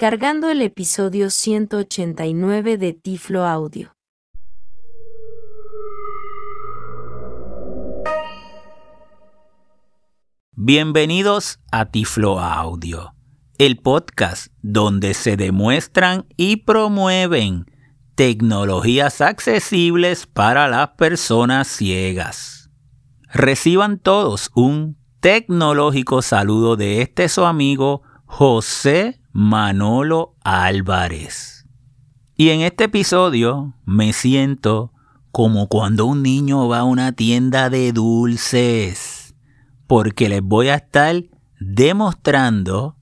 cargando el episodio 189 de Tiflo Audio. Bienvenidos a Tiflo Audio, el podcast donde se demuestran y promueven tecnologías accesibles para las personas ciegas. Reciban todos un tecnológico saludo de este su amigo José Manolo Álvarez. Y en este episodio me siento como cuando un niño va a una tienda de dulces, porque les voy a estar demostrando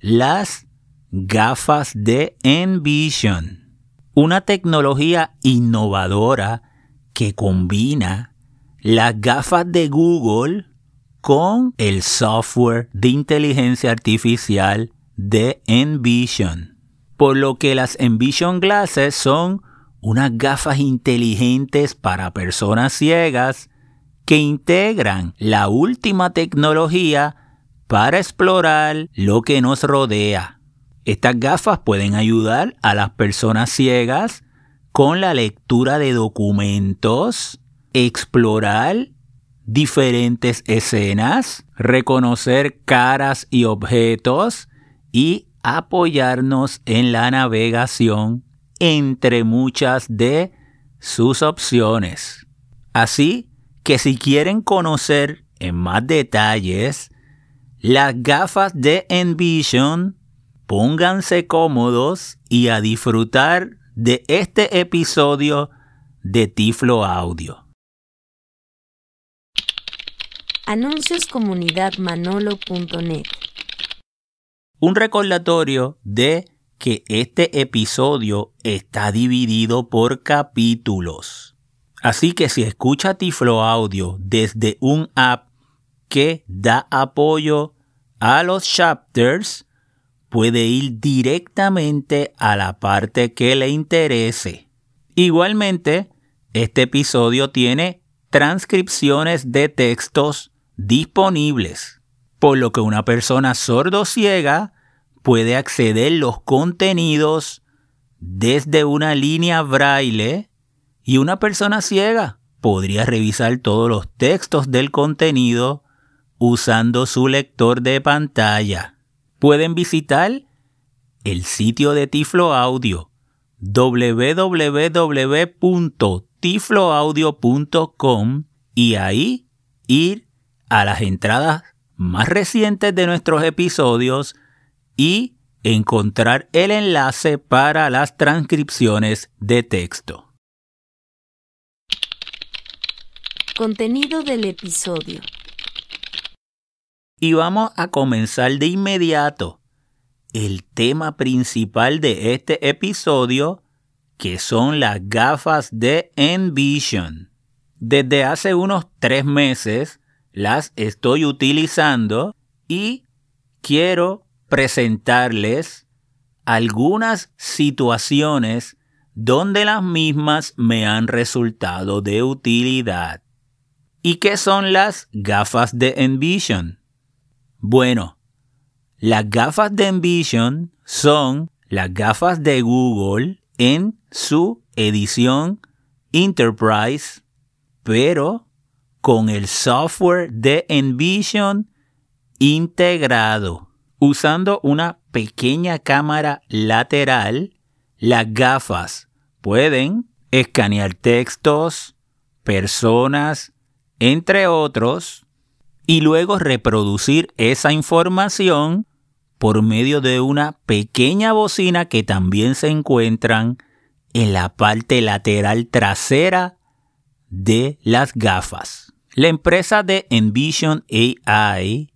las gafas de Envision, una tecnología innovadora que combina las gafas de Google con el software de inteligencia artificial de Envision. Por lo que las Envision Glasses son unas gafas inteligentes para personas ciegas que integran la última tecnología para explorar lo que nos rodea. Estas gafas pueden ayudar a las personas ciegas con la lectura de documentos, explorar diferentes escenas, reconocer caras y objetos, y apoyarnos en la navegación entre muchas de sus opciones. Así que si quieren conocer en más detalles las gafas de Envision, pónganse cómodos y a disfrutar de este episodio de Tiflo Audio. Anuncios un recordatorio de que este episodio está dividido por capítulos. Así que si escucha Tiflo Audio desde un app que da apoyo a los chapters, puede ir directamente a la parte que le interese. Igualmente, este episodio tiene transcripciones de textos disponibles por lo que una persona sordo-ciega puede acceder los contenidos desde una línea braille y una persona ciega podría revisar todos los textos del contenido usando su lector de pantalla. Pueden visitar el sitio de Tiflo Audio www.tifloaudio.com y ahí ir a las entradas más recientes de nuestros episodios y encontrar el enlace para las transcripciones de texto. Contenido del episodio. Y vamos a comenzar de inmediato el tema principal de este episodio, que son las gafas de Envision. Desde hace unos tres meses, las estoy utilizando y quiero presentarles algunas situaciones donde las mismas me han resultado de utilidad. ¿Y qué son las gafas de Envision? Bueno, las gafas de Envision son las gafas de Google en su edición Enterprise, pero con el software de Envision integrado. Usando una pequeña cámara lateral, las gafas pueden escanear textos, personas, entre otros, y luego reproducir esa información por medio de una pequeña bocina que también se encuentran en la parte lateral trasera de las gafas. La empresa de Envision AI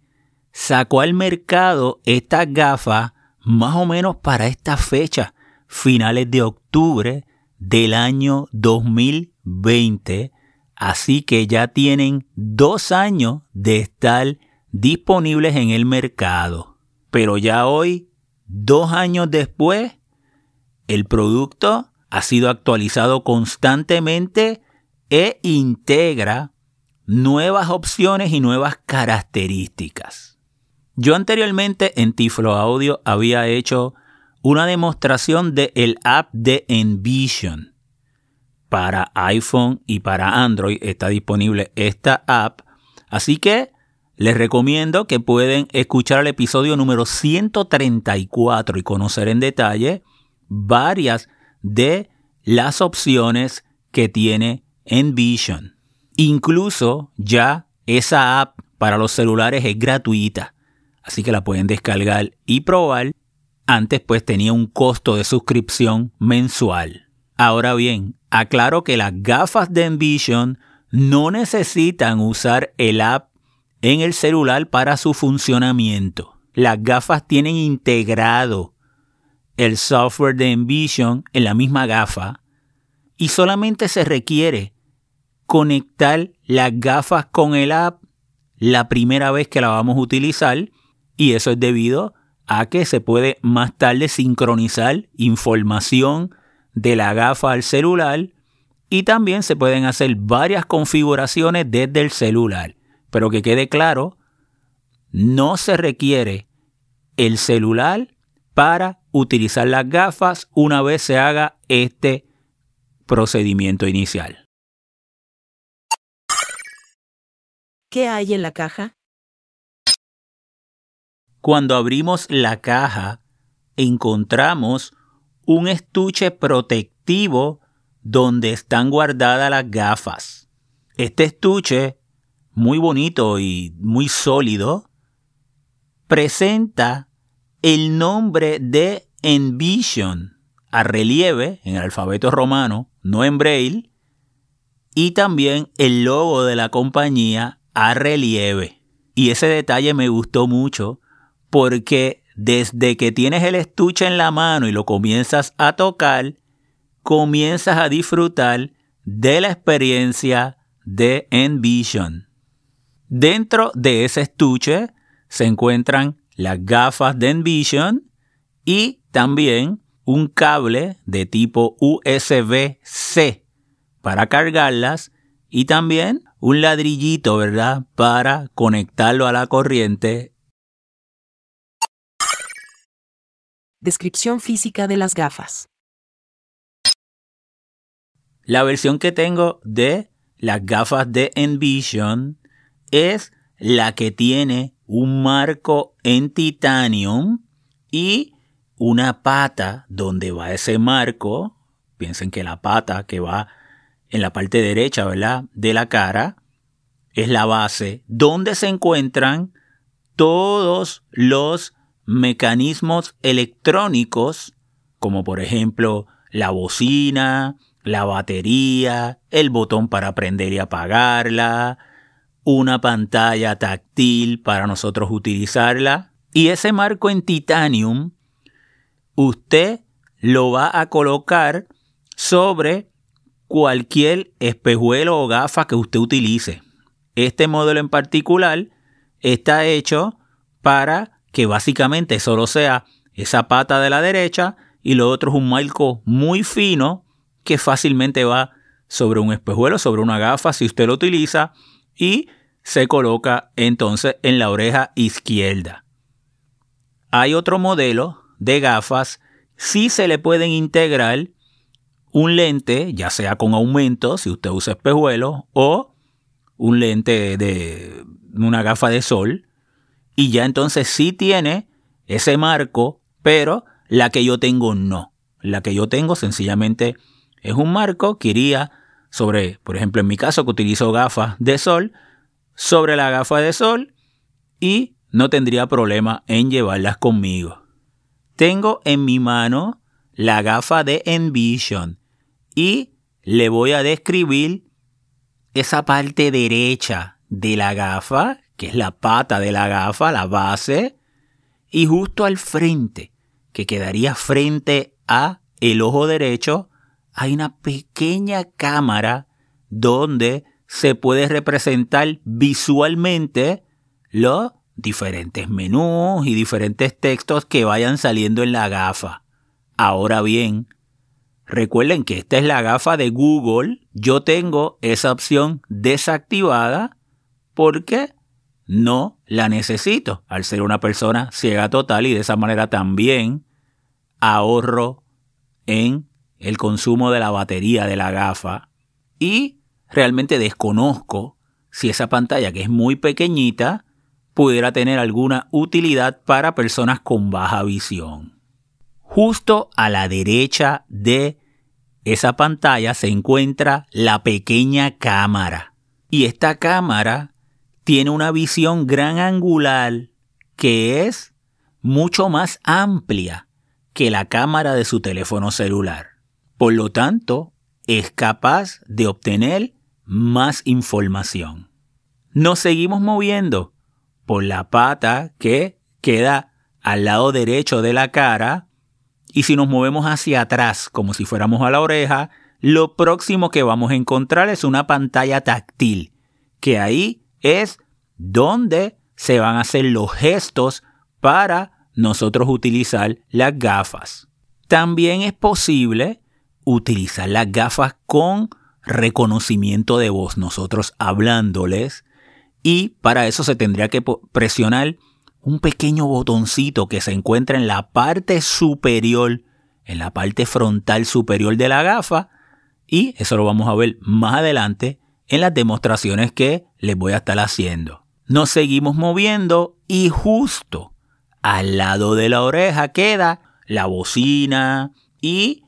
sacó al mercado estas gafas más o menos para esta fecha, finales de octubre del año 2020. Así que ya tienen dos años de estar disponibles en el mercado. Pero ya hoy, dos años después, el producto ha sido actualizado constantemente e integra nuevas opciones y nuevas características. Yo anteriormente en Tiflo Audio había hecho una demostración del el app de Envision. Para iPhone y para Android está disponible esta app. Así que les recomiendo que pueden escuchar el episodio número 134 y conocer en detalle varias de las opciones que tiene Envision. Incluso ya esa app para los celulares es gratuita, así que la pueden descargar y probar. Antes pues tenía un costo de suscripción mensual. Ahora bien, aclaro que las gafas de Envision no necesitan usar el app en el celular para su funcionamiento. Las gafas tienen integrado el software de Envision en la misma gafa y solamente se requiere conectar las gafas con el app la primera vez que la vamos a utilizar y eso es debido a que se puede más tarde sincronizar información de la gafa al celular y también se pueden hacer varias configuraciones desde el celular. Pero que quede claro, no se requiere el celular para utilizar las gafas una vez se haga este procedimiento inicial. ¿Qué hay en la caja? Cuando abrimos la caja, encontramos un estuche protectivo donde están guardadas las gafas. Este estuche, muy bonito y muy sólido, presenta el nombre de Envision a relieve en el alfabeto romano, no en braille, y también el logo de la compañía a relieve. Y ese detalle me gustó mucho porque desde que tienes el estuche en la mano y lo comienzas a tocar, comienzas a disfrutar de la experiencia de Envision. Dentro de ese estuche se encuentran las gafas de Envision y también un cable de tipo USB-C para cargarlas y también un ladrillito, ¿verdad? Para conectarlo a la corriente. Descripción física de las gafas. La versión que tengo de las gafas de Envision es la que tiene un marco en titanium y una pata donde va ese marco. Piensen que la pata que va en la parte derecha, ¿verdad? De la cara, es la base donde se encuentran todos los mecanismos electrónicos, como por ejemplo la bocina, la batería, el botón para prender y apagarla, una pantalla táctil para nosotros utilizarla. Y ese marco en titanium, usted lo va a colocar sobre cualquier espejuelo o gafa que usted utilice. Este modelo en particular está hecho para que básicamente solo sea esa pata de la derecha y lo otro es un marco muy fino que fácilmente va sobre un espejuelo, sobre una gafa si usted lo utiliza y se coloca entonces en la oreja izquierda. Hay otro modelo de gafas, si se le pueden integrar un lente, ya sea con aumento, si usted usa espejuelos, o un lente de una gafa de sol, y ya entonces sí tiene ese marco, pero la que yo tengo no. La que yo tengo sencillamente es un marco que iría sobre, por ejemplo, en mi caso que utilizo gafas de sol, sobre la gafa de sol y no tendría problema en llevarlas conmigo. Tengo en mi mano la gafa de Envision y le voy a describir esa parte derecha de la gafa, que es la pata de la gafa, la base, y justo al frente, que quedaría frente a el ojo derecho, hay una pequeña cámara donde se puede representar visualmente los diferentes menús y diferentes textos que vayan saliendo en la gafa. Ahora bien, Recuerden que esta es la gafa de Google. Yo tengo esa opción desactivada porque no la necesito al ser una persona ciega total y de esa manera también ahorro en el consumo de la batería de la gafa y realmente desconozco si esa pantalla que es muy pequeñita pudiera tener alguna utilidad para personas con baja visión. Justo a la derecha de esa pantalla se encuentra la pequeña cámara. Y esta cámara tiene una visión gran angular que es mucho más amplia que la cámara de su teléfono celular. Por lo tanto, es capaz de obtener más información. Nos seguimos moviendo por la pata que queda al lado derecho de la cara y si nos movemos hacia atrás como si fuéramos a la oreja, lo próximo que vamos a encontrar es una pantalla táctil, que ahí es donde se van a hacer los gestos para nosotros utilizar las gafas. También es posible utilizar las gafas con reconocimiento de voz, nosotros hablándoles, y para eso se tendría que presionar un pequeño botoncito que se encuentra en la parte superior, en la parte frontal superior de la gafa, y eso lo vamos a ver más adelante en las demostraciones que les voy a estar haciendo. Nos seguimos moviendo y justo al lado de la oreja queda la bocina y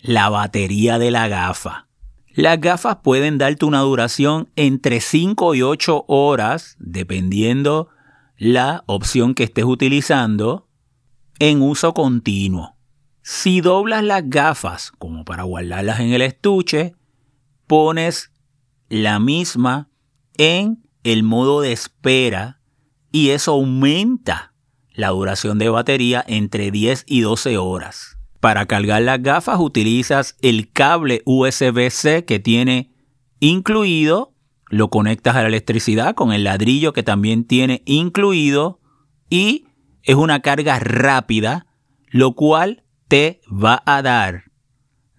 la batería de la gafa. Las gafas pueden darte una duración entre 5 y 8 horas, dependiendo la opción que estés utilizando, en uso continuo. Si doblas las gafas como para guardarlas en el estuche, pones la misma en el modo de espera y eso aumenta la duración de batería entre 10 y 12 horas. Para cargar las gafas utilizas el cable USB-C que tiene incluido, lo conectas a la electricidad con el ladrillo que también tiene incluido y es una carga rápida, lo cual te va a dar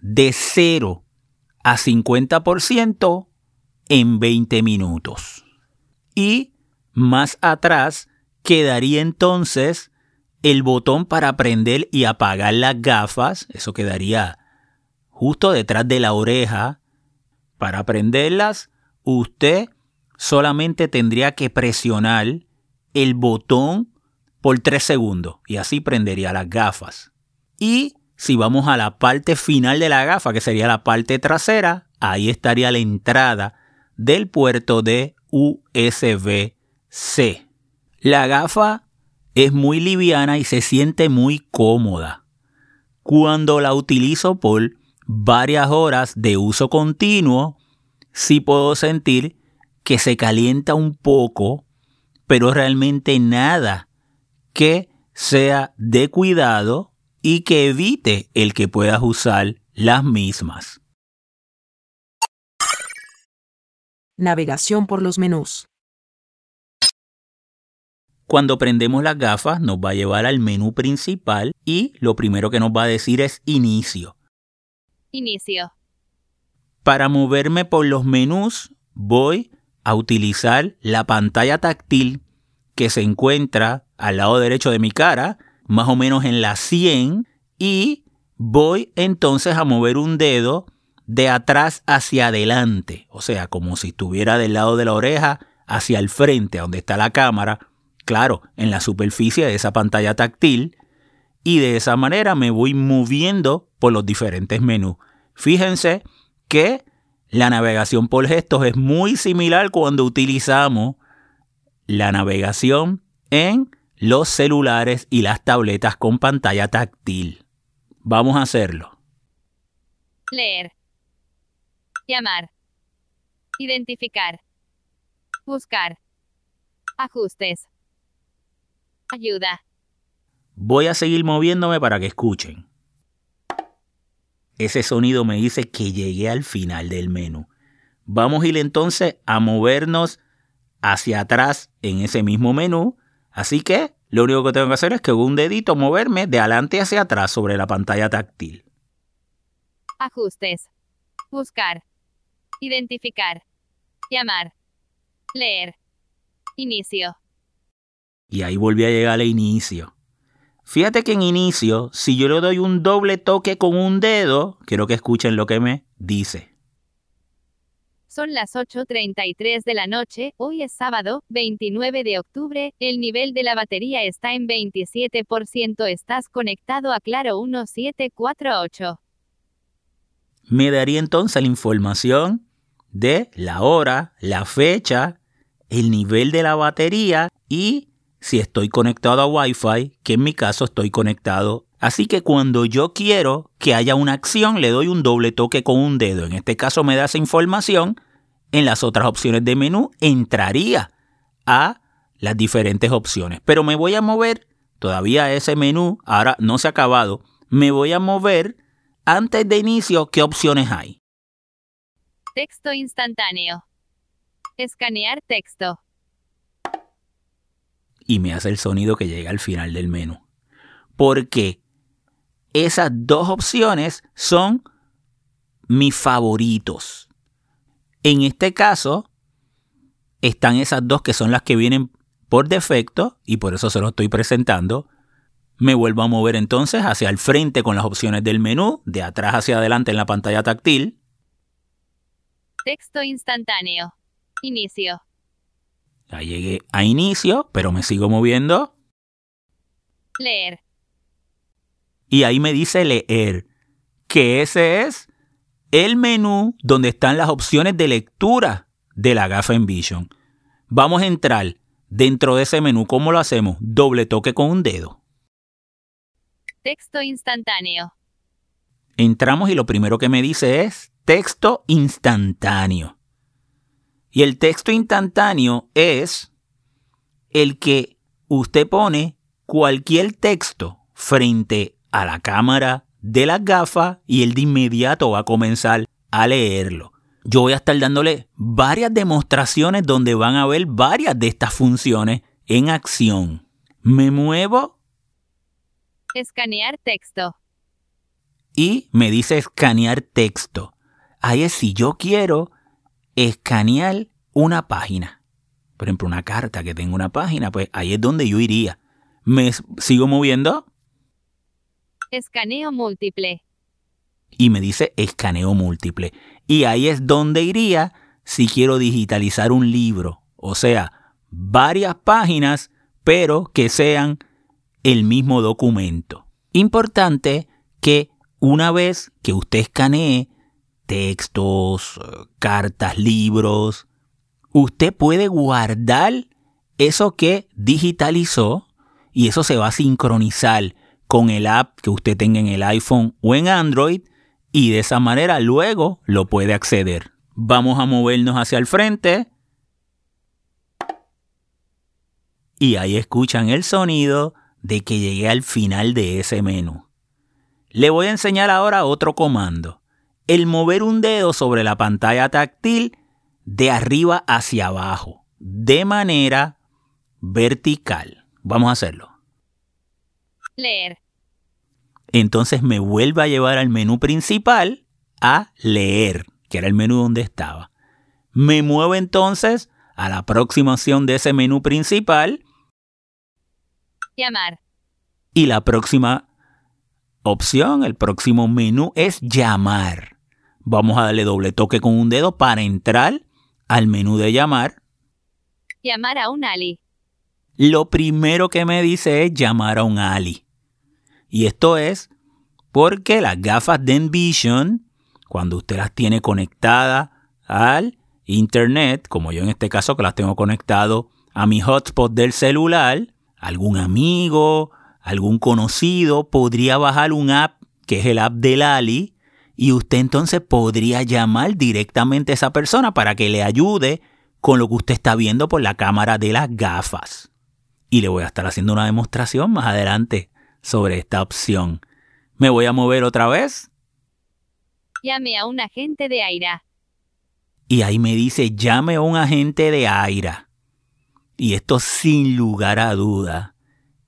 de 0 a 50% en 20 minutos. Y más atrás quedaría entonces el botón para prender y apagar las gafas, eso quedaría justo detrás de la oreja. Para prenderlas, usted solamente tendría que presionar el botón por 3 segundos y así prendería las gafas. Y si vamos a la parte final de la gafa, que sería la parte trasera, ahí estaría la entrada del puerto de USB-C. La gafa es muy liviana y se siente muy cómoda. Cuando la utilizo por varias horas de uso continuo, sí puedo sentir que se calienta un poco, pero realmente nada que sea de cuidado y que evite el que puedas usar las mismas. Navegación por los menús. Cuando prendemos las gafas nos va a llevar al menú principal y lo primero que nos va a decir es inicio. Inicio. Para moverme por los menús voy a utilizar la pantalla táctil que se encuentra al lado derecho de mi cara, más o menos en la 100, y voy entonces a mover un dedo de atrás hacia adelante, o sea, como si estuviera del lado de la oreja hacia el frente, donde está la cámara, claro, en la superficie de esa pantalla táctil y de esa manera me voy moviendo por los diferentes menús. Fíjense que la navegación por gestos es muy similar cuando utilizamos la navegación en los celulares y las tabletas con pantalla táctil. Vamos a hacerlo. Leer. Llamar. Identificar. Buscar. Ajustes. Ayuda. Voy a seguir moviéndome para que escuchen. Ese sonido me dice que llegué al final del menú. Vamos a ir entonces a movernos hacia atrás en ese mismo menú. Así que lo único que tengo que hacer es que con un dedito moverme de adelante hacia atrás sobre la pantalla táctil. Ajustes. Buscar. Identificar. Llamar. Leer. Inicio y ahí volví a llegar al inicio. Fíjate que en inicio, si yo le doy un doble toque con un dedo, quiero que escuchen lo que me dice. Son las 8.33 de la noche, hoy es sábado, 29 de octubre, el nivel de la batería está en 27%, estás conectado a Claro 1748. Me daría entonces la información de la hora, la fecha, el nivel de la batería y si estoy conectado a Wi-Fi, que en mi caso estoy conectado. Así que cuando yo quiero que haya una acción, le doy un doble toque con un dedo. En este caso me da esa información. En las otras opciones de menú entraría a las diferentes opciones. Pero me voy a mover todavía ese menú. Ahora no se ha acabado. Me voy a mover antes de inicio. ¿Qué opciones hay? Texto instantáneo. Escanear texto y me hace el sonido que llega al final del menú. Porque esas dos opciones son mis favoritos. En este caso, están esas dos que son las que vienen por defecto y por eso se lo estoy presentando. Me vuelvo a mover entonces hacia el frente con las opciones del menú, de atrás hacia adelante en la pantalla táctil. Texto instantáneo. Inicio. Ya llegué a inicio, pero me sigo moviendo. Leer. Y ahí me dice leer, que ese es el menú donde están las opciones de lectura de la gafa Envision. Vamos a entrar dentro de ese menú. ¿Cómo lo hacemos? Doble toque con un dedo. Texto instantáneo. Entramos y lo primero que me dice es texto instantáneo. Y el texto instantáneo es el que usted pone cualquier texto frente a la cámara de las gafas y él de inmediato va a comenzar a leerlo. Yo voy a estar dándole varias demostraciones donde van a ver varias de estas funciones en acción. Me muevo. Escanear texto. Y me dice escanear texto. Ahí es si yo quiero escanear una página. Por ejemplo, una carta que tenga una página, pues ahí es donde yo iría. ¿Me sigo moviendo? Escaneo múltiple. Y me dice escaneo múltiple. Y ahí es donde iría si quiero digitalizar un libro. O sea, varias páginas, pero que sean el mismo documento. Importante que una vez que usted escanee textos, cartas, libros, usted puede guardar eso que digitalizó y eso se va a sincronizar con el app que usted tenga en el iPhone o en Android y de esa manera luego lo puede acceder. Vamos a movernos hacia el frente y ahí escuchan el sonido de que llegué al final de ese menú. Le voy a enseñar ahora otro comando el mover un dedo sobre la pantalla táctil de arriba hacia abajo, de manera vertical. Vamos a hacerlo. Leer. Entonces me vuelve a llevar al menú principal a leer, que era el menú donde estaba. Me muevo entonces a la próxima opción de ese menú principal. Llamar. Y la próxima opción, el próximo menú es llamar. Vamos a darle doble toque con un dedo para entrar al menú de llamar. Llamar a un Ali. Lo primero que me dice es llamar a un Ali. Y esto es porque las gafas de Envision, cuando usted las tiene conectadas al Internet, como yo en este caso que las tengo conectado a mi hotspot del celular, algún amigo, algún conocido podría bajar un app que es el app del Ali y usted entonces podría llamar directamente a esa persona para que le ayude con lo que usted está viendo por la cámara de las gafas. Y le voy a estar haciendo una demostración más adelante sobre esta opción. Me voy a mover otra vez. Llame a un agente de AIRA. Y ahí me dice llame a un agente de AIRA. Y esto sin lugar a duda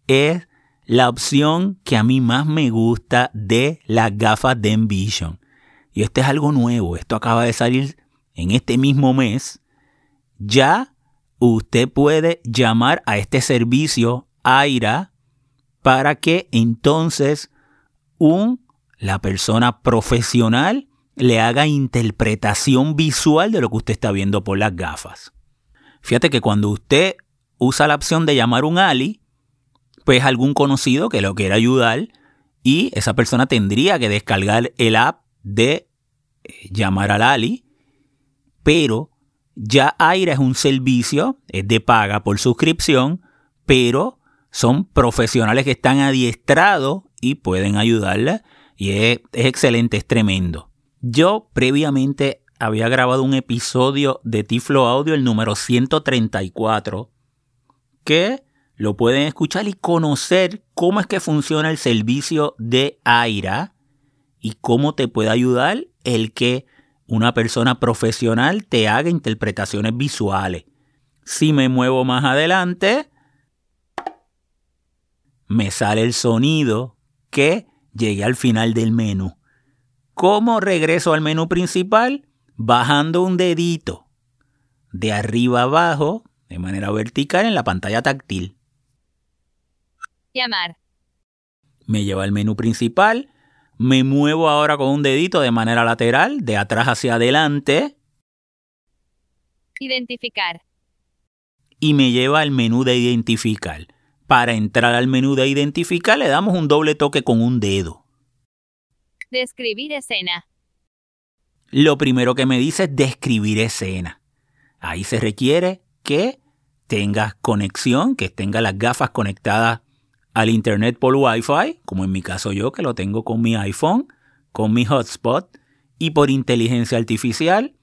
es la opción que a mí más me gusta de las gafas de Envision. Y esto es algo nuevo, esto acaba de salir en este mismo mes, ya usted puede llamar a este servicio AIRA para que entonces un, la persona profesional le haga interpretación visual de lo que usted está viendo por las gafas. Fíjate que cuando usted usa la opción de llamar un Ali, pues algún conocido que lo quiera ayudar y esa persona tendría que descargar el app de eh, llamar al Ali, pero ya Aira es un servicio, es de paga por suscripción, pero son profesionales que están adiestrados y pueden ayudarle y es, es excelente, es tremendo. Yo previamente había grabado un episodio de Tiflo Audio, el número 134, que lo pueden escuchar y conocer cómo es que funciona el servicio de Aira y cómo te puede ayudar el que una persona profesional te haga interpretaciones visuales. Si me muevo más adelante, me sale el sonido que llegué al final del menú. ¿Cómo regreso al menú principal? Bajando un dedito de arriba abajo de manera vertical en la pantalla táctil. Llamar. Me lleva al menú principal. Me muevo ahora con un dedito de manera lateral, de atrás hacia adelante. Identificar. Y me lleva al menú de identificar. Para entrar al menú de identificar le damos un doble toque con un dedo. Describir escena. Lo primero que me dice es describir escena. Ahí se requiere que tengas conexión, que tengas las gafas conectadas al internet por Wi-Fi, como en mi caso yo que lo tengo con mi iPhone, con mi hotspot, y por inteligencia artificial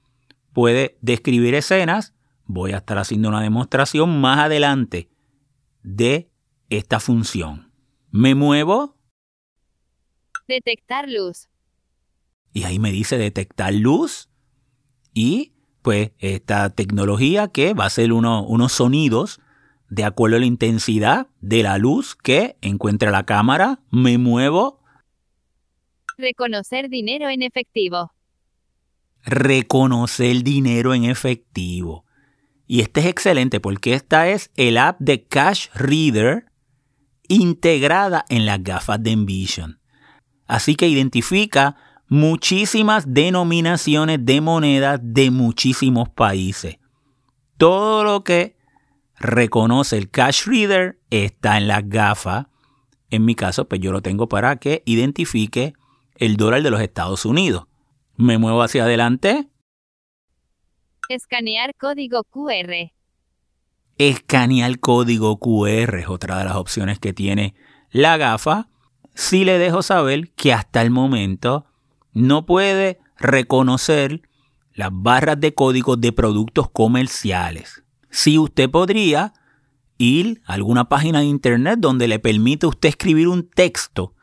puede describir escenas. Voy a estar haciendo una demostración más adelante de esta función. Me muevo. Detectar luz. Y ahí me dice detectar luz. Y pues esta tecnología que va a hacer unos sonidos de acuerdo a la intensidad de la luz que encuentre la cámara. Me muevo. Reconocer dinero en efectivo. Reconocer dinero en efectivo. Y este es excelente porque esta es el app de Cash Reader integrada en las gafas de Envision. Así que identifica muchísimas denominaciones de monedas de muchísimos países. Todo lo que reconoce el cash reader está en las gafas. En mi caso, pues yo lo tengo para que identifique el dólar de los Estados Unidos. Me muevo hacia adelante. Escanear código QR. Escanear código QR es otra de las opciones que tiene la gafa. Si le dejo saber que hasta el momento no puede reconocer las barras de código de productos comerciales. Si usted podría ir a alguna página de internet donde le permite a usted escribir un texto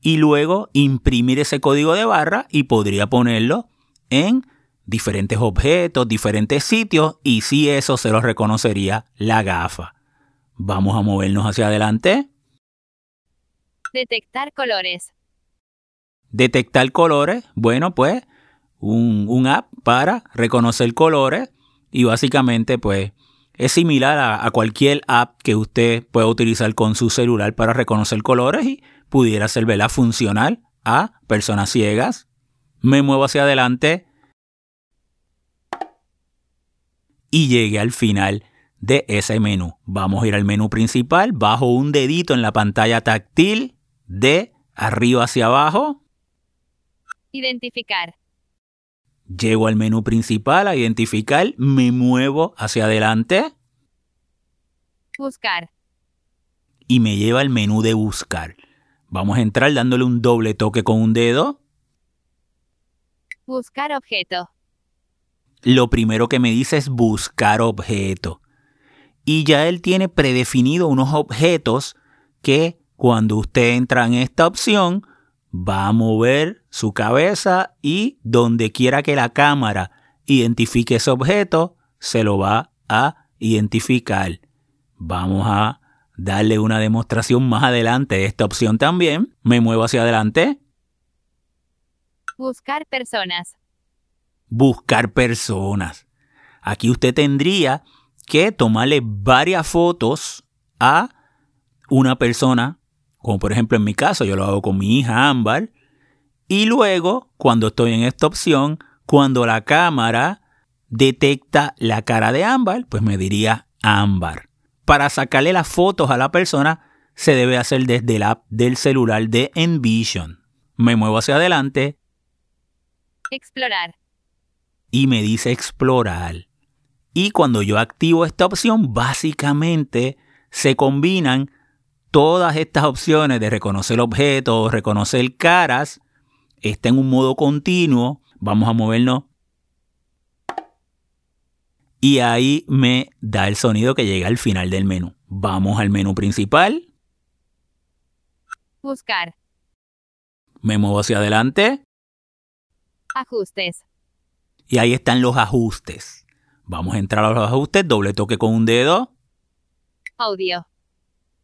y luego imprimir ese código de barra y podría ponerlo en diferentes objetos, diferentes sitios y si eso se lo reconocería la gafa. Vamos a movernos hacia adelante. Detectar colores. Detectar colores, bueno, pues un, un app para reconocer colores y básicamente pues es similar a, cualquier app que usted pueda utilizar con su celular para reconocer colores y pudiera ser ¿verdad? funcional a personas ciegas. Me muevo hacia adelante y llegué al final de ese menú. Vamos a ir al menú principal, bajo un dedito en la pantalla táctil de arriba hacia abajo Identificar. Llego al menú principal a identificar, me muevo hacia adelante. Buscar. Y me lleva al menú de buscar. Vamos a entrar dándole un doble toque con un dedo. Buscar objeto. Lo primero que me dice es buscar objeto. Y ya él tiene predefinido unos objetos que cuando usted entra en esta opción va a mover su cabeza y donde quiera que la cámara identifique ese objeto, se lo va a identificar. Vamos a darle una demostración más adelante de esta opción también. Me muevo hacia adelante. Buscar personas. Buscar personas. Aquí usted tendría que tomarle varias fotos a una persona como por ejemplo en mi caso yo lo hago con mi hija Ámbar, y luego cuando estoy en esta opción, cuando la cámara detecta la cara de Ámbar, pues me diría Ámbar. Para sacarle las fotos a la persona se debe hacer desde la app del celular de Envision. Me muevo hacia adelante. Explorar. Y me dice explorar. Y cuando yo activo esta opción, básicamente se combinan todas estas opciones de reconocer objetos, reconocer caras. Está en un modo continuo. Vamos a movernos. Y ahí me da el sonido que llega al final del menú. Vamos al menú principal. Buscar. Me muevo hacia adelante. Ajustes. Y ahí están los ajustes. Vamos a entrar a los ajustes, doble toque con un dedo. Audio.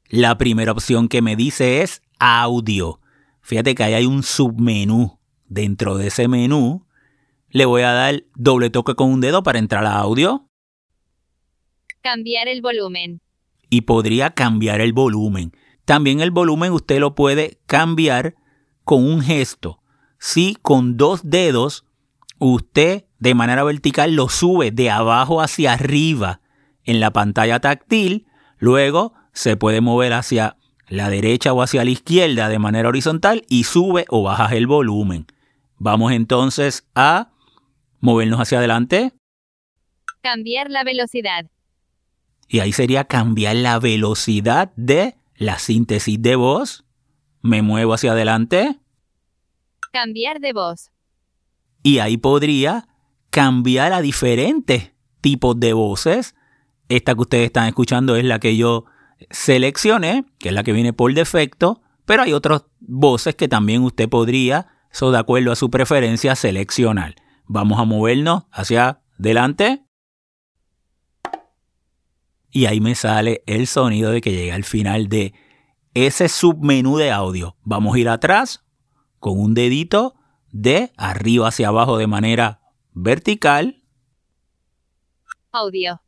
La primera opción que me dice es audio. Fíjate que ahí hay un submenú. Dentro de ese menú le voy a dar doble toque con un dedo para entrar a audio. Cambiar el volumen. Y podría cambiar el volumen. También el volumen usted lo puede cambiar con un gesto. Si con dos dedos usted de manera vertical lo sube de abajo hacia arriba en la pantalla táctil, luego se puede mover hacia la derecha o hacia la izquierda de manera horizontal y sube o bajas el volumen. Vamos entonces a movernos hacia adelante. Cambiar la velocidad. Y ahí sería cambiar la velocidad de la síntesis de voz. Me muevo hacia adelante. Cambiar de voz. Y ahí podría cambiar a diferentes tipos de voces. Esta que ustedes están escuchando es la que yo seleccioné, que es la que viene por defecto, pero hay otras voces que también usted podría, eso de acuerdo a su preferencia, seleccionar. Vamos a movernos hacia adelante. Y ahí me sale el sonido de que llega al final de ese submenú de audio. Vamos a ir atrás con un dedito de arriba hacia abajo de manera vertical. Audio.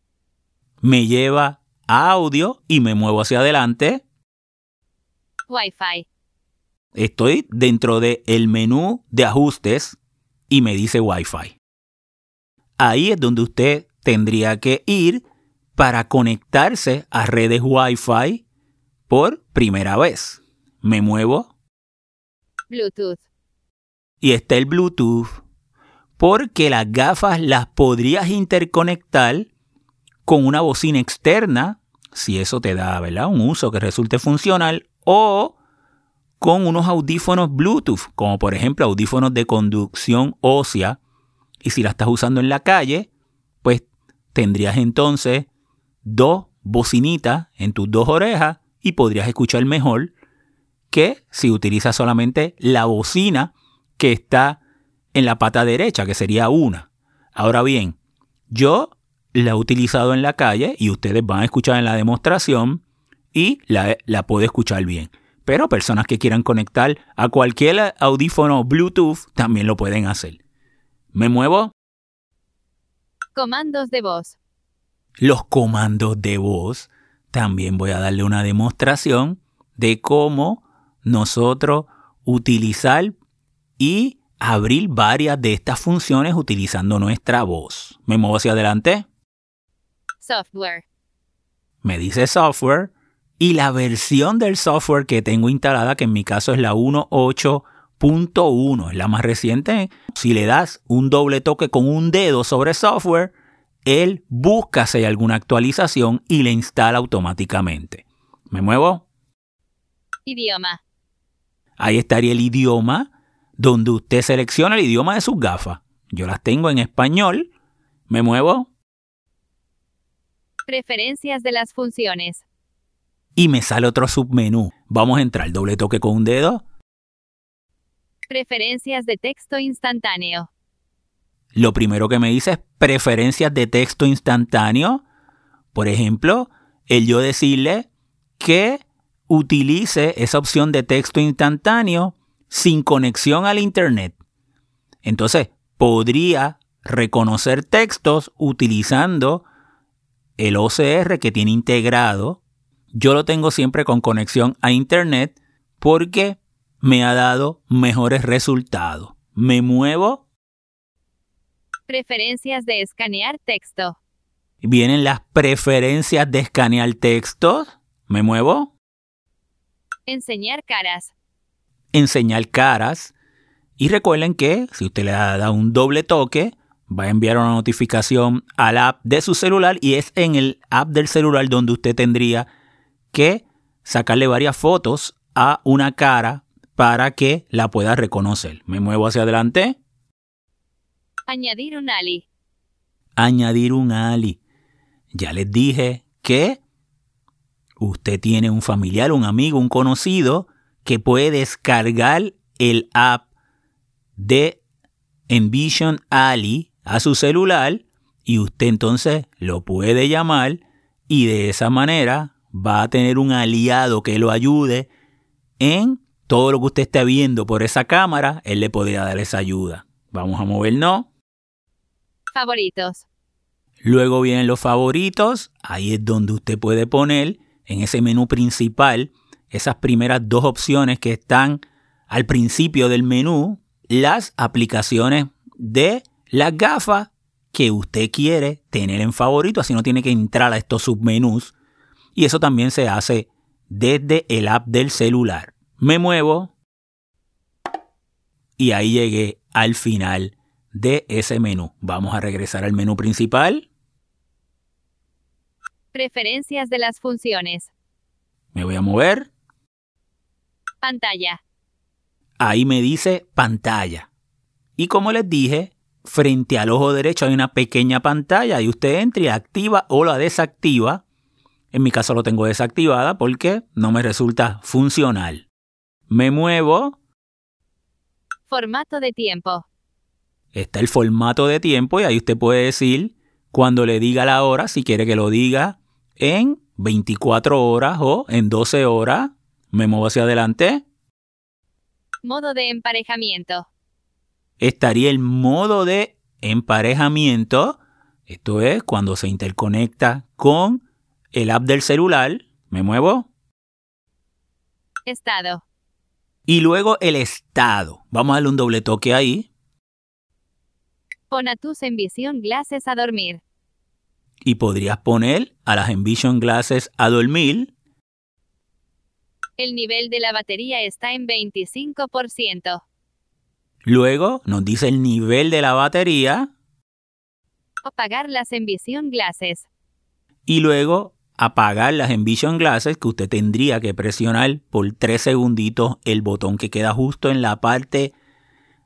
Me lleva a audio y me muevo hacia adelante. Wi-Fi. Estoy dentro del el menú de ajustes y me dice Wi-Fi. Ahí es donde usted tendría que ir para conectarse a redes Wi-Fi por primera vez. Me muevo. Bluetooth. Y está el Bluetooth porque las gafas las podrías interconectar con una bocina externa, si eso te da ¿verdad? un uso que resulte funcional, o con unos audífonos Bluetooth, como por ejemplo audífonos de conducción ósea. Y si la estás usando en la calle, pues tendrías entonces dos bocinitas en tus dos orejas y podrías escuchar mejor que si utilizas solamente la bocina que está en la pata derecha, que sería una. Ahora bien, yo la he utilizado en la calle y ustedes van a escuchar en la demostración y la, la puedo escuchar bien. Pero personas que quieran conectar a cualquier audífono Bluetooth también lo pueden hacer. ¿Me muevo? Comandos de voz. Los comandos de voz. También voy a darle una demostración de cómo nosotros utilizar y abrir varias de estas funciones utilizando nuestra voz. Me muevo hacia adelante. Software. Me dice software y la versión del software que tengo instalada, que en mi caso es la 1.8.1, es la más reciente. Si le das un doble toque con un dedo sobre software, él busca si hay alguna actualización y le instala automáticamente. ¿Me muevo? Idioma. Ahí estaría el idioma donde usted selecciona el idioma de sus gafas. Yo las tengo en español. ¿Me muevo? Preferencias de las funciones. Y me sale otro submenú. Vamos a entrar, doble toque con un dedo. Preferencias de texto instantáneo. Lo primero que me dice es preferencias de texto instantáneo. Por ejemplo, el yo decirle que utilice esa opción de texto instantáneo sin conexión al Internet. Entonces, podría reconocer textos utilizando el OCR que tiene integrado. Yo lo tengo siempre con conexión a Internet, porque me ha dado mejores resultados. Me muevo. Preferencias de escanear texto. Vienen las preferencias de escanear textos. Me muevo. Enseñar caras. Enseñar caras. Y recuerden que si usted le da un doble toque, va a enviar una notificación al app de su celular y es en el app del celular donde usted tendría que sacarle varias fotos a una cara para que la pueda reconocer. Me muevo hacia adelante. Añadir un ali. Añadir un ali. Ya les dije que usted tiene un familiar, un amigo, un conocido que puede descargar el app de Envision Ali a su celular y usted entonces lo puede llamar y de esa manera va a tener un aliado que lo ayude en todo lo que usted esté viendo por esa cámara, él le podría dar esa ayuda. Vamos a movernos. Favoritos. Luego vienen los favoritos, ahí es donde usted puede poner en ese menú principal esas primeras dos opciones que están al principio del menú, las aplicaciones de las gafas que usted quiere tener en favorito, así no tiene que entrar a estos submenús. Y eso también se hace desde el app del celular. Me muevo y ahí llegué al final de ese menú. Vamos a regresar al menú principal. Preferencias de las funciones. Me voy a mover. Pantalla. Ahí me dice pantalla. Y como les dije, frente al ojo derecho hay una pequeña pantalla y usted entra y activa o la desactiva. En mi caso lo tengo desactivada porque no me resulta funcional. Me muevo. Formato de tiempo. Está el formato de tiempo y ahí usted puede decir cuando le diga la hora, si quiere que lo diga en 24 horas o en 12 horas. Me muevo hacia adelante. Modo de emparejamiento. Estaría el modo de emparejamiento. Esto es cuando se interconecta con el app del celular. Me muevo. Estado. Y luego el estado. Vamos a darle un doble toque ahí. Pon a tus Envision Glasses a dormir. Y podrías poner a las Envision Glasses a dormir. El nivel de la batería está en 25%. Luego nos dice el nivel de la batería. Apagar las Envision Glasses. Y luego apagar las Envision Glasses que usted tendría que presionar por 3 segunditos el botón que queda justo en la parte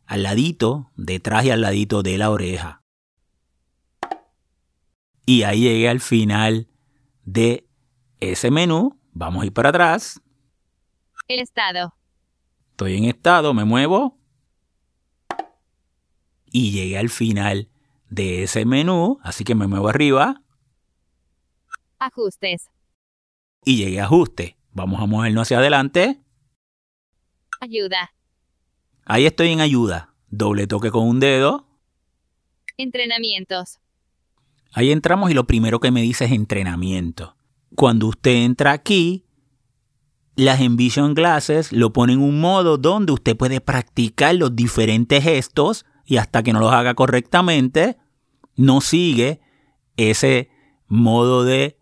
al ladito, detrás y al ladito de la oreja. Y ahí llegué al final de ese menú. Vamos a ir para atrás. El estado. Estoy en estado, me muevo. Y llegué al final de ese menú, así que me muevo arriba. Ajustes. Y llegué a ajuste. Vamos a movernos hacia adelante. Ayuda. Ahí estoy en ayuda. Doble toque con un dedo. Entrenamientos. Ahí entramos y lo primero que me dice es entrenamiento. Cuando usted entra aquí, las Envision Glasses lo ponen en un modo donde usted puede practicar los diferentes gestos y hasta que no los haga correctamente, no sigue ese modo de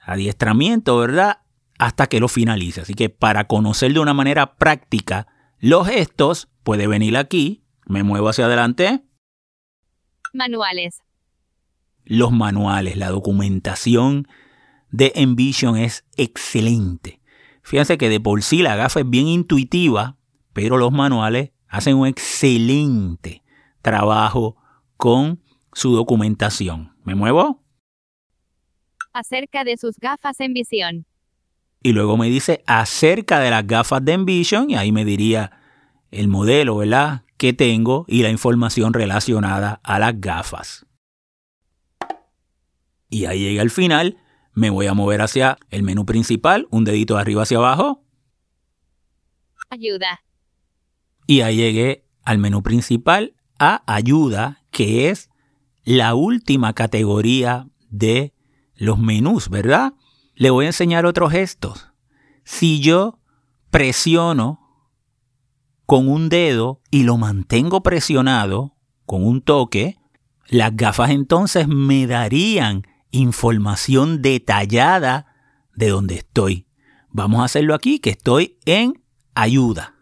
adiestramiento, ¿verdad? Hasta que lo finalice. Así que para conocer de una manera práctica los gestos, puede venir aquí, me muevo hacia adelante. Manuales. Los manuales, la documentación de Envision es excelente. Fíjense que de por sí la gafa es bien intuitiva, pero los manuales hacen un excelente trabajo con su documentación. ¿Me muevo? Acerca de sus gafas en visión. Y luego me dice acerca de las gafas de Envision y ahí me diría el modelo, ¿verdad? Que tengo y la información relacionada a las gafas. Y ahí llega al final, me voy a mover hacia el menú principal, un dedito de arriba hacia abajo. Ayuda. Y ahí llegué al menú principal a ayuda, que es la última categoría de los menús, ¿verdad? Le voy a enseñar otros gestos. Si yo presiono con un dedo y lo mantengo presionado con un toque, las gafas entonces me darían información detallada de dónde estoy. Vamos a hacerlo aquí, que estoy en ayuda.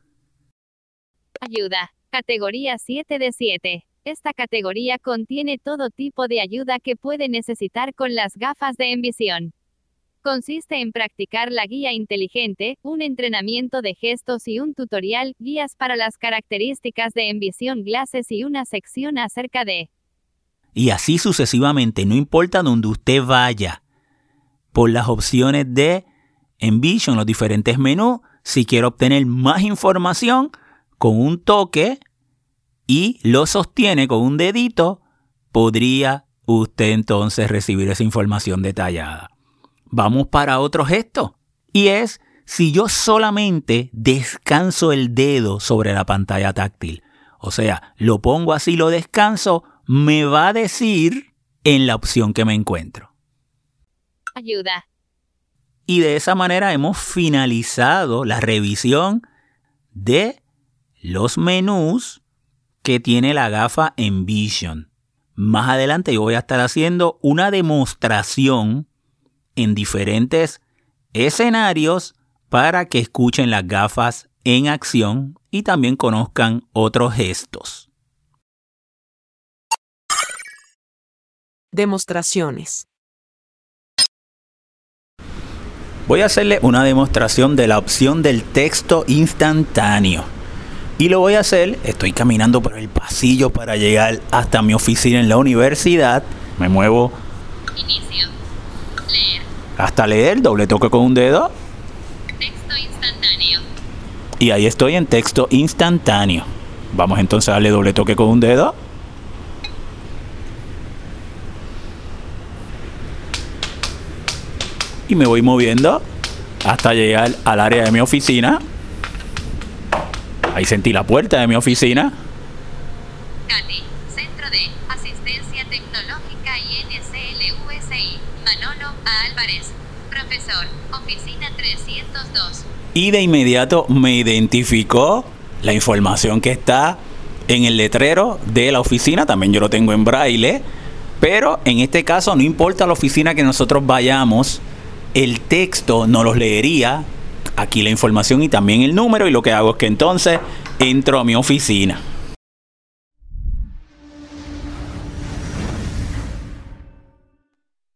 Ayuda. Categoría 7 de 7. Esta categoría contiene todo tipo de ayuda que puede necesitar con las gafas de envisión. Consiste en practicar la guía inteligente, un entrenamiento de gestos y un tutorial, guías para las características de Envision Glasses y una sección acerca de... Y así sucesivamente, no importa donde usted vaya, por las opciones de Envision, los diferentes menús, si quiere obtener más información, con un toque y lo sostiene con un dedito, podría usted entonces recibir esa información detallada vamos para otro gesto. Y es si yo solamente descanso el dedo sobre la pantalla táctil. O sea, lo pongo así, lo descanso, me va a decir en la opción que me encuentro. Ayuda. Y de esa manera hemos finalizado la revisión de los menús que tiene la gafa Envision. Más adelante yo voy a estar haciendo una demostración en diferentes escenarios para que escuchen las gafas en acción y también conozcan otros gestos. Demostraciones. Voy a hacerle una demostración de la opción del texto instantáneo. Y lo voy a hacer, estoy caminando por el pasillo para llegar hasta mi oficina en la universidad. Me muevo. Inicio. Hasta leer, doble toque con un dedo. Texto instantáneo. Y ahí estoy en texto instantáneo. Vamos entonces a darle doble toque con un dedo. Y me voy moviendo hasta llegar al área de mi oficina. Ahí sentí la puerta de mi oficina. Katy, Centro de Asistencia Tecnológica INCLUSI. Manolo A. Álvarez. Profesor, Oficina 302. Y de inmediato me identificó la información que está en el letrero de la oficina. También yo lo tengo en braille. Pero en este caso no importa la oficina que nosotros vayamos, el texto no los leería. Aquí la información y también el número. Y lo que hago es que entonces entro a mi oficina.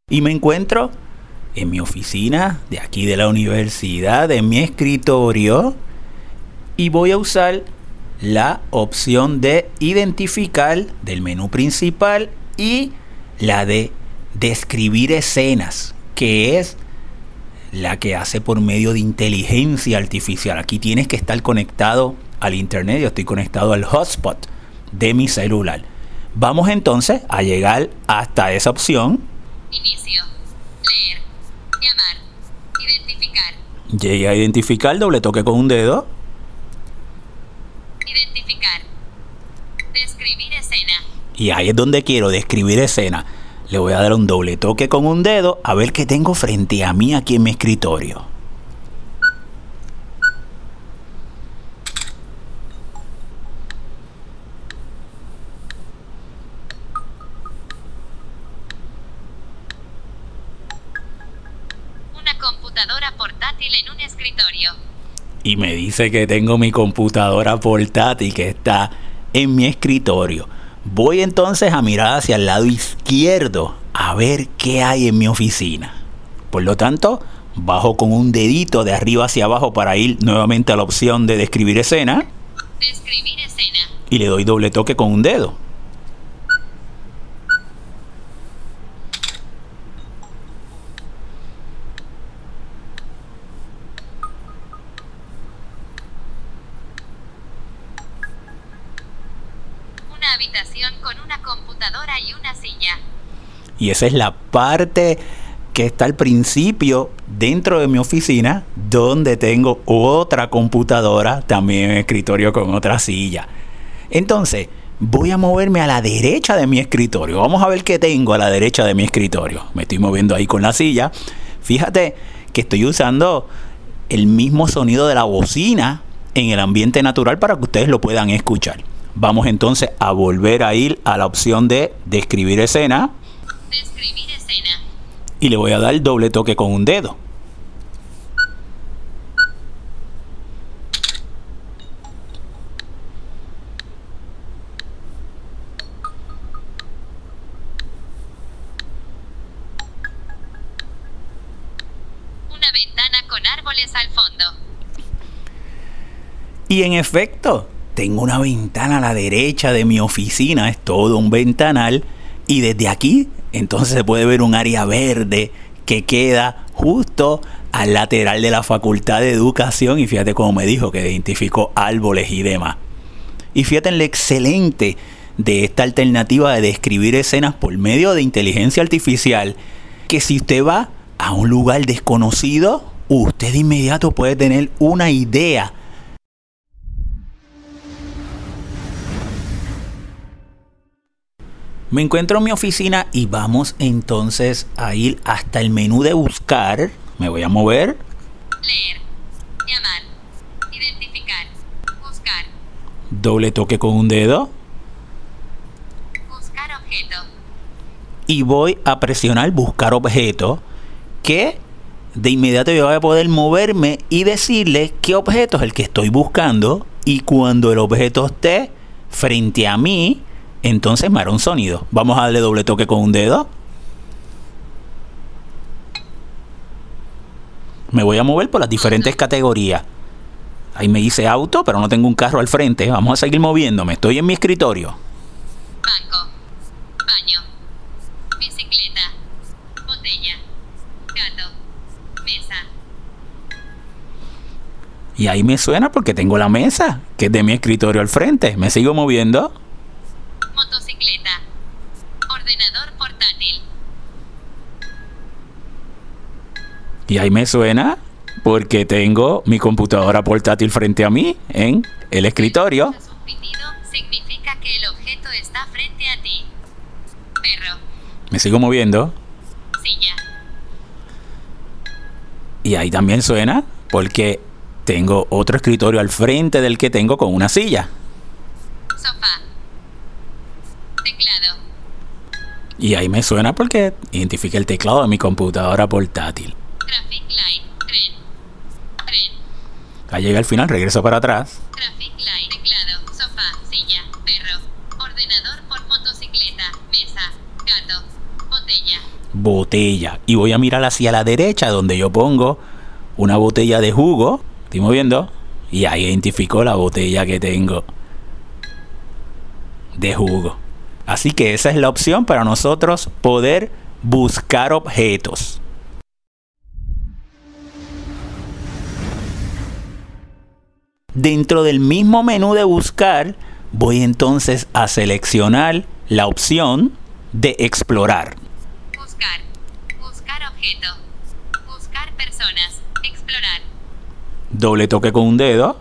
Y me encuentro en mi oficina de aquí de la universidad, en mi escritorio. Y voy a usar la opción de identificar del menú principal y la de describir escenas, que es la que hace por medio de inteligencia artificial. Aquí tienes que estar conectado al internet, yo estoy conectado al hotspot de mi celular. Vamos entonces a llegar hasta esa opción. Inicio. Leer. Llamar. Identificar. Llegué a identificar, doble toque con un dedo. Identificar. Describir escena. Y ahí es donde quiero describir escena. Le voy a dar un doble toque con un dedo a ver qué tengo frente a mí aquí en mi escritorio. Una computadora portátil en un escritorio. Y me dice que tengo mi computadora portátil que está en mi escritorio. Voy entonces a mirar hacia el lado izquierdo a ver qué hay en mi oficina. Por lo tanto, bajo con un dedito de arriba hacia abajo para ir nuevamente a la opción de describir escena Describir escena. y le doy doble toque con un dedo. Una habitación con una computadora y una silla. Y esa es la parte que está al principio dentro de mi oficina, donde tengo otra computadora, también en escritorio con otra silla. Entonces, voy a moverme a la derecha de mi escritorio. Vamos a ver qué tengo a la derecha de mi escritorio. Me estoy moviendo ahí con la silla. Fíjate que estoy usando el mismo sonido de la bocina en el ambiente natural para que ustedes lo puedan escuchar. Vamos entonces a volver a ir a la opción de describir escena. Describir escena. Y le voy a dar el doble toque con un dedo. Una ventana con árboles al fondo. Y en efecto, tengo una ventana a la derecha de mi oficina, es todo un ventanal. Y desde aquí, entonces se puede ver un área verde que queda justo al lateral de la Facultad de Educación. Y fíjate cómo me dijo que identificó árboles y demás. Y fíjate en lo excelente de esta alternativa de describir escenas por medio de inteligencia artificial, que si usted va a un lugar desconocido, usted de inmediato puede tener una idea Me encuentro en mi oficina y vamos entonces a ir hasta el menú de buscar. Me voy a mover. Leer. Llamar. Identificar. Buscar. Doble toque con un dedo. Buscar objeto. Y voy a presionar buscar objeto. Que de inmediato yo voy a poder moverme y decirle qué objeto es el que estoy buscando. Y cuando el objeto esté frente a mí, entonces me hará un sonido. Vamos a darle doble toque con un dedo. Me voy a mover por las diferentes categorías. Ahí me dice auto, pero no tengo un carro al frente. Vamos a seguir moviéndome. Estoy en mi escritorio. Banco. Baño. Bicicleta. Botella. Gato. Mesa. Y ahí me suena porque tengo la mesa, que es de mi escritorio al frente. Me sigo moviendo. Motocicleta. Ordenador portátil. Y ahí me suena porque tengo mi computadora portátil frente a mí en el escritorio. Escuchas un pitido, significa que el objeto está frente a ti. Perro. Me sigo moviendo. Silla. Y ahí también suena porque tengo otro escritorio al frente del que tengo con una silla. Sofá. Teclado. Y ahí me suena porque identifica el teclado de mi computadora portátil. Traffic light. Tren. Tren. Ahí llega al final, regreso para atrás. Traffic light. Teclado. Sofá. Silla. Perro. Ordenador por motocicleta. Mesa. Gato. Botella. Botella. Y voy a mirar hacia la derecha donde yo pongo una botella de jugo. Estoy moviendo. Y ahí identifico la botella que tengo de jugo. Así que esa es la opción para nosotros poder buscar objetos. Dentro del mismo menú de buscar, voy entonces a seleccionar la opción de explorar. Buscar. Buscar objeto. Buscar personas. Explorar. Doble toque con un dedo.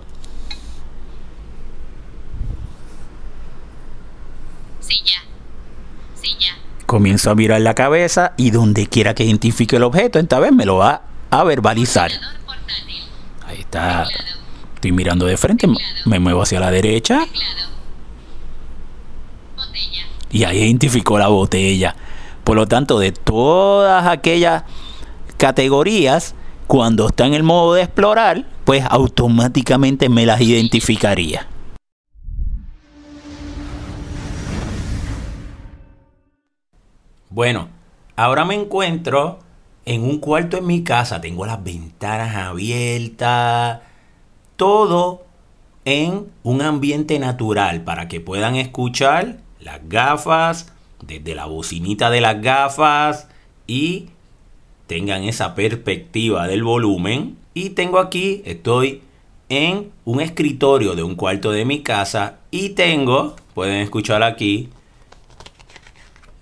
Silla. Silla. Comienzo a mirar la cabeza y donde quiera que identifique el objeto, esta vez me lo va a verbalizar. Ahí está. Estoy mirando de frente, me muevo hacia la derecha y ahí identificó la botella. Por lo tanto, de todas aquellas categorías, cuando está en el modo de explorar, pues automáticamente me las identificaría. Bueno, ahora me encuentro en un cuarto en mi casa, tengo las ventanas abiertas, todo en un ambiente natural para que puedan escuchar las gafas, desde la bocinita de las gafas y tengan esa perspectiva del volumen. Y tengo aquí, estoy en un escritorio de un cuarto de mi casa y tengo, pueden escuchar aquí,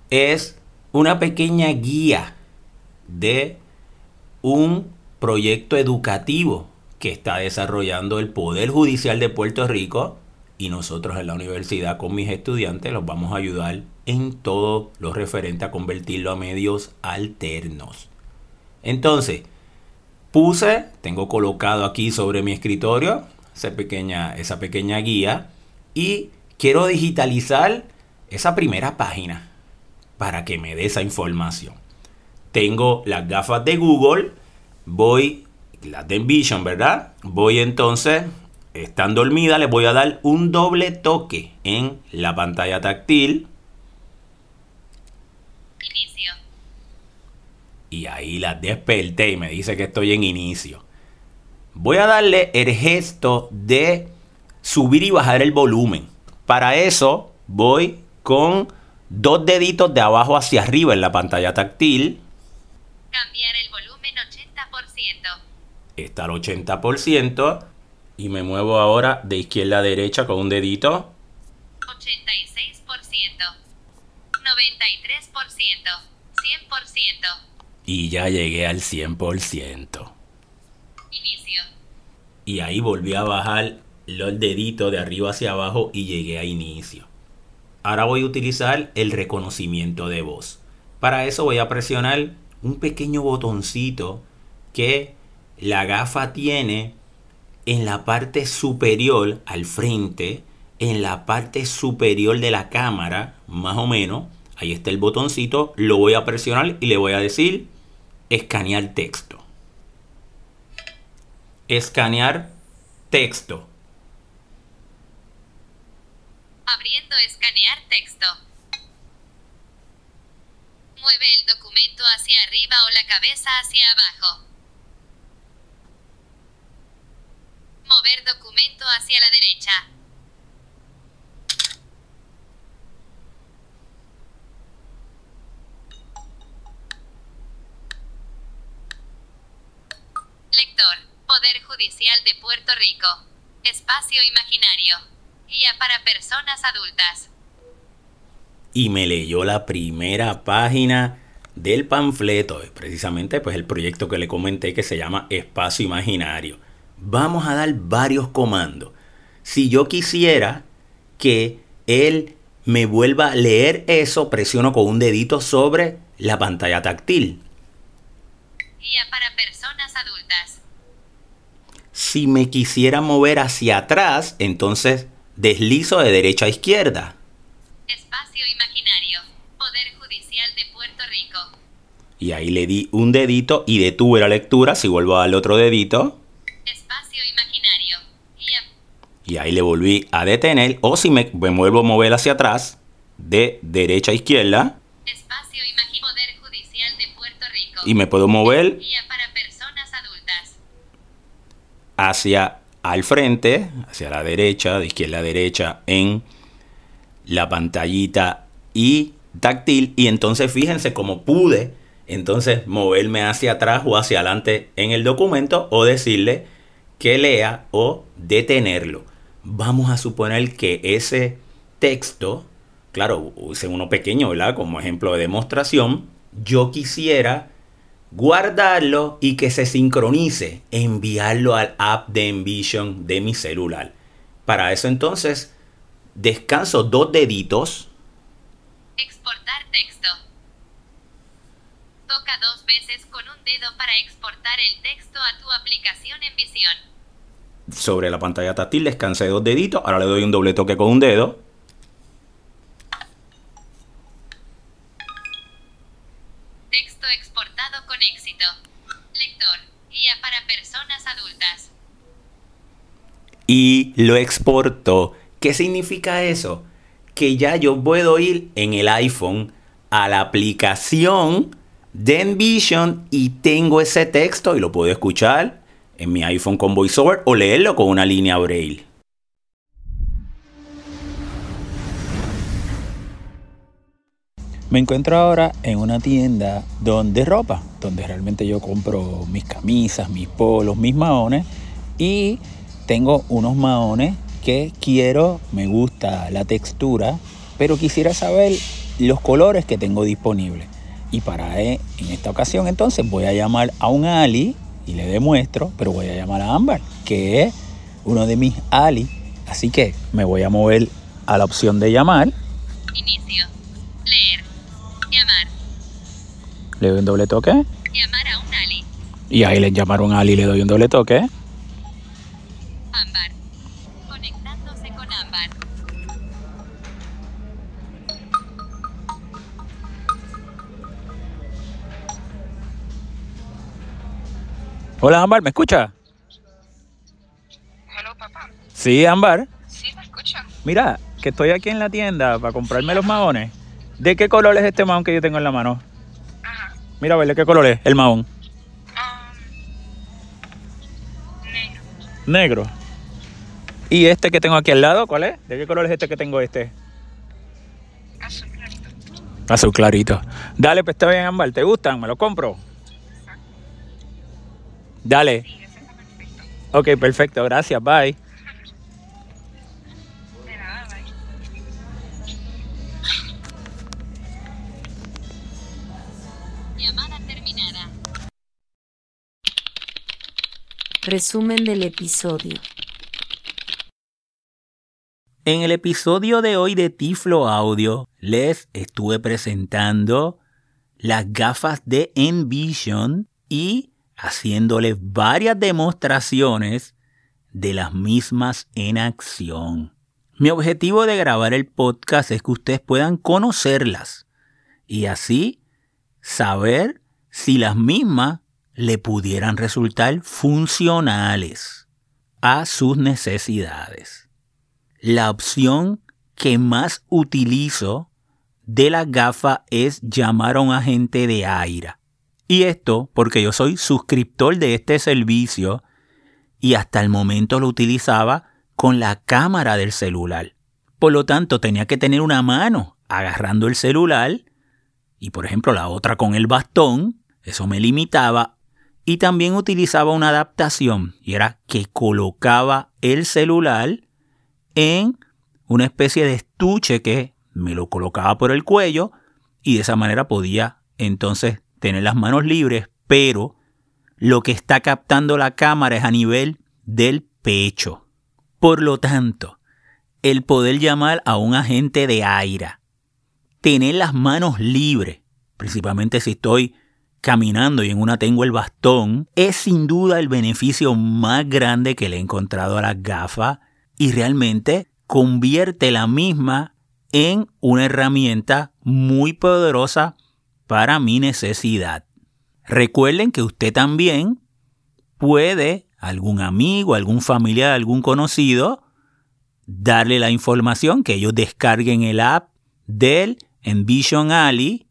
es una pequeña guía de un proyecto educativo que está desarrollando el Poder Judicial de Puerto Rico y nosotros en la universidad con mis estudiantes los vamos a ayudar en todo lo referente a convertirlo a medios alternos. Entonces, puse, tengo colocado aquí sobre mi escritorio esa pequeña, esa pequeña guía y quiero digitalizar esa primera página para que me dé esa información. Tengo las gafas de Google, voy, las de Envision, ¿verdad? Voy entonces, están dormidas, les voy a dar un doble toque en la pantalla táctil. Inicio. Y ahí las desperté y me dice que estoy en inicio. Voy a darle el gesto de subir y bajar el volumen. Para eso voy con dos deditos de abajo hacia arriba en la pantalla táctil. Cambiar el volumen 80%. Está al 80%. Y me muevo ahora de izquierda a derecha con un dedito. 86%. 93%. 100%. Y ya llegué al 100%. Inicio. Y ahí volví a bajar los deditos de arriba hacia abajo y llegué a inicio. Ahora voy a utilizar el reconocimiento de voz. Para eso voy a presionar un pequeño botoncito que la gafa tiene en la parte superior al frente, en la parte superior de la cámara, más o menos. Ahí está el botoncito, lo voy a presionar y le voy a decir escanear texto. Escanear texto. Abriendo escanear texto. Mueve el documento hacia arriba o la cabeza hacia abajo. Mover documento hacia la derecha. Lector. Poder Judicial de Puerto Rico. Espacio imaginario. Guía para personas adultas. y me leyó la primera página del panfleto, precisamente pues el proyecto que le comenté que se llama Espacio Imaginario. Vamos a dar varios comandos. Si yo quisiera que él me vuelva a leer eso, presiono con un dedito sobre la pantalla táctil. Guía para personas adultas. Si me quisiera mover hacia atrás, entonces deslizo de derecha a izquierda. Espacio imaginario. Poder Judicial de Puerto Rico. Y ahí le di un dedito y detuve la lectura. Si vuelvo a darle otro dedito, Espacio imaginario. Guía. Y ahí le volví a detener. O si me, me vuelvo a mover hacia atrás, de derecha a izquierda, Espacio imaginario. Poder Judicial de Puerto Rico. y me puedo mover para personas adultas. hacia al frente, hacia la derecha, de izquierda a derecha, en la pantallita y táctil. Y entonces fíjense cómo pude entonces moverme hacia atrás o hacia adelante en el documento o decirle que lea o detenerlo. Vamos a suponer que ese texto, claro, use uno pequeño, ¿verdad? Como ejemplo de demostración, yo quisiera guardarlo y que se sincronice, enviarlo al app de Envision de mi celular. Para eso entonces descanso dos deditos, Exportar texto. Toca dos veces con un dedo para exportar el texto a tu aplicación en visión. Sobre la pantalla táctil, descansé dos deditos, ahora le doy un doble toque con un dedo Texto exportado con éxito. Lector. Guía para personas adultas. y lo exporto. ¿Qué significa eso? Que ya yo puedo ir en el iPhone a la aplicación de Envision y tengo ese texto y lo puedo escuchar en mi iPhone con VoiceOver o leerlo con una línea Braille. Me encuentro ahora en una tienda donde ropa, donde realmente yo compro mis camisas, mis polos, mis maones y tengo unos maones que quiero, me gusta la textura, pero quisiera saber los colores que tengo disponibles. Y para eh, en esta ocasión entonces voy a llamar a un Ali y le demuestro, pero voy a llamar a Ámbar, que es uno de mis Ali. Así que me voy a mover a la opción de llamar, Inicio. Leer. Llamar. le doy un doble toque Llamar a un Ali. Y ahí le llamaron a Ali y le doy un doble toque. Ámbar. Hola Ámbar, ¿me escucha? Hello, papá. Sí, Ámbar. Sí, me escucha. Mira, que estoy aquí en la tienda para comprarme los maones. ¿De qué color es este mahón que yo tengo en la mano? Ajá. Mira, a ver, ¿de qué color es el mahón? Um, negro. Negro. ¿Y este que tengo aquí al lado, cuál es? ¿De qué color es este que tengo este? Azul clarito. Azul clarito. Dale, pues está bien, Ámbar. ¿Te gustan? ¿Me los compro? Dale. Sí, está perfecto. Ok, perfecto. Gracias. Bye. De nada, bye. Llamada terminada. Resumen del episodio. En el episodio de hoy de Tiflo Audio les estuve presentando las gafas de Envision y haciéndoles varias demostraciones de las mismas en acción. Mi objetivo de grabar el podcast es que ustedes puedan conocerlas y así saber si las mismas le pudieran resultar funcionales a sus necesidades la opción que más utilizo de la gafa es llamar a un agente de AIRA. Y esto porque yo soy suscriptor de este servicio y hasta el momento lo utilizaba con la cámara del celular. Por lo tanto, tenía que tener una mano agarrando el celular y por ejemplo la otra con el bastón. Eso me limitaba. Y también utilizaba una adaptación y era que colocaba el celular en una especie de estuche que me lo colocaba por el cuello y de esa manera podía entonces tener las manos libres, pero lo que está captando la cámara es a nivel del pecho. Por lo tanto, el poder llamar a un agente de aire, tener las manos libres, principalmente si estoy caminando y en una tengo el bastón, es sin duda el beneficio más grande que le he encontrado a las gafas y realmente convierte la misma en una herramienta muy poderosa para mi necesidad. Recuerden que usted también puede, algún amigo, algún familiar, algún conocido, darle la información que ellos descarguen el app del Envision Ali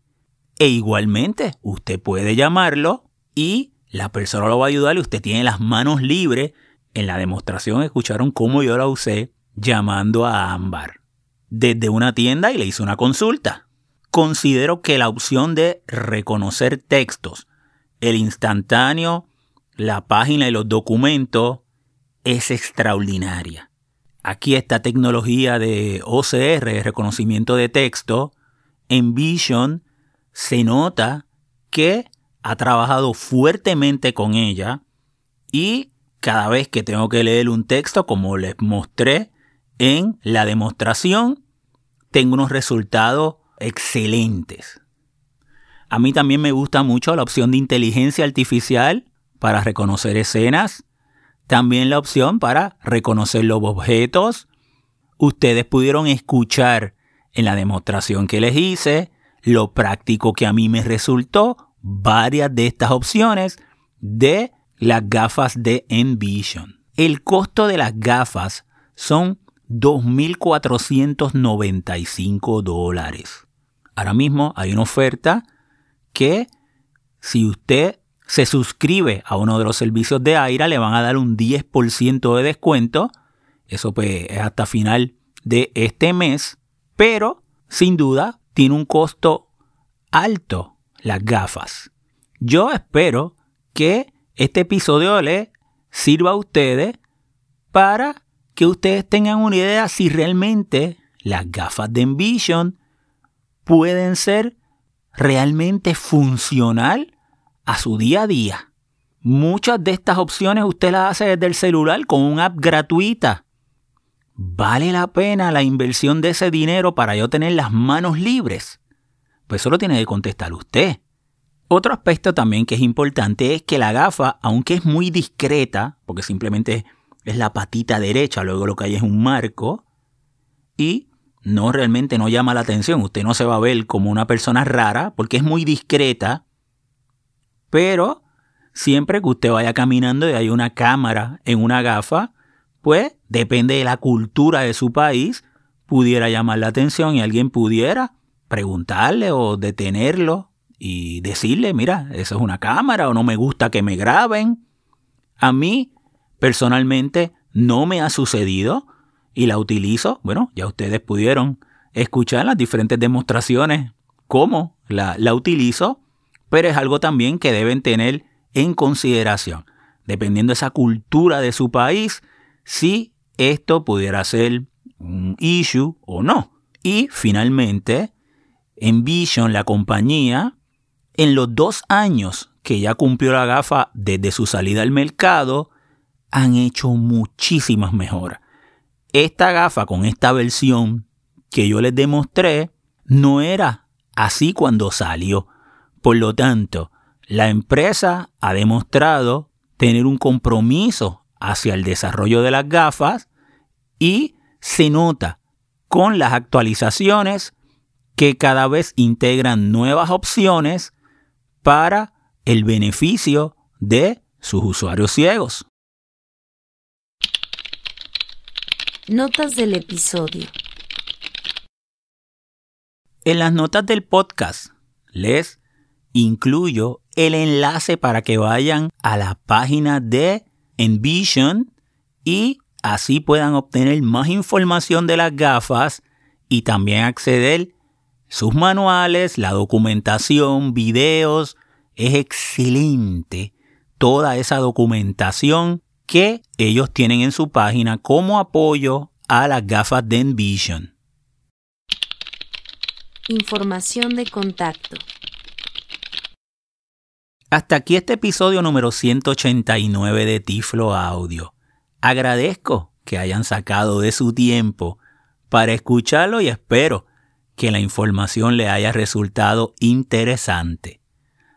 e igualmente usted puede llamarlo y la persona lo va a ayudar y usted tiene las manos libres. En la demostración escucharon cómo yo la usé llamando a Ámbar desde una tienda y le hice una consulta. Considero que la opción de reconocer textos, el instantáneo, la página y los documentos es extraordinaria. Aquí esta tecnología de OCR, de reconocimiento de texto, en Vision se nota que ha trabajado fuertemente con ella y cada vez que tengo que leer un texto, como les mostré en la demostración, tengo unos resultados excelentes. A mí también me gusta mucho la opción de inteligencia artificial para reconocer escenas, también la opción para reconocer los objetos. Ustedes pudieron escuchar en la demostración que les hice lo práctico que a mí me resultó varias de estas opciones de las gafas de Envision. El costo de las gafas son 2.495 dólares. Ahora mismo hay una oferta que si usted se suscribe a uno de los servicios de Aira le van a dar un 10% de descuento. Eso pues es hasta final de este mes. Pero sin duda tiene un costo alto las gafas. Yo espero que este episodio le sirva a ustedes para que ustedes tengan una idea si realmente las gafas de Envision pueden ser realmente funcional a su día a día. Muchas de estas opciones usted las hace desde el celular con una app gratuita. ¿Vale la pena la inversión de ese dinero para yo tener las manos libres? Pues eso lo tiene que contestar usted. Otro aspecto también que es importante es que la gafa, aunque es muy discreta, porque simplemente es la patita derecha, luego lo que hay es un marco, y no realmente no llama la atención. Usted no se va a ver como una persona rara porque es muy discreta, pero siempre que usted vaya caminando y hay una cámara en una gafa, pues depende de la cultura de su país, pudiera llamar la atención y alguien pudiera preguntarle o detenerlo y decirle, mira, eso es una cámara o no me gusta que me graben. A mí, personalmente, no me ha sucedido y la utilizo. Bueno, ya ustedes pudieron escuchar las diferentes demostraciones cómo la, la utilizo, pero es algo también que deben tener en consideración, dependiendo de esa cultura de su país, si esto pudiera ser un issue o no. Y finalmente, Envision, la compañía, en los dos años que ya cumplió la gafa desde su salida al mercado, han hecho muchísimas mejoras. Esta gafa con esta versión que yo les demostré no era así cuando salió. Por lo tanto, la empresa ha demostrado tener un compromiso hacia el desarrollo de las gafas y se nota con las actualizaciones que cada vez integran nuevas opciones para el beneficio de sus usuarios ciegos. Notas del episodio. En las notas del podcast les incluyo el enlace para que vayan a la página de Envision y así puedan obtener más información de las gafas y también acceder sus manuales, la documentación, videos. Es excelente toda esa documentación que ellos tienen en su página como apoyo a las gafas de Envision. Información de contacto. Hasta aquí este episodio número 189 de Tiflo Audio. Agradezco que hayan sacado de su tiempo para escucharlo y espero que la información le haya resultado interesante.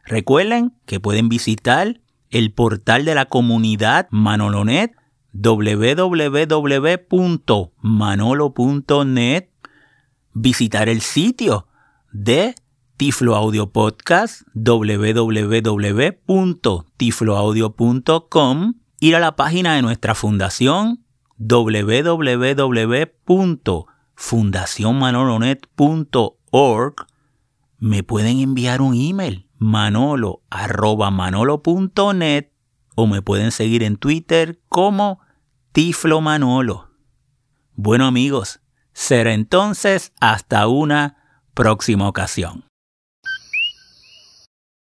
Recuerden que pueden visitar el portal de la comunidad Manolonet www.manolo.net, visitar el sitio de Tiflo Audio Podcast www.tifloaudio.com, ir a la página de nuestra fundación www fundacionmanolonet.org, me pueden enviar un email manolo arroba manolo.net o me pueden seguir en Twitter como Tiflo Manolo. Bueno amigos, será entonces hasta una próxima ocasión.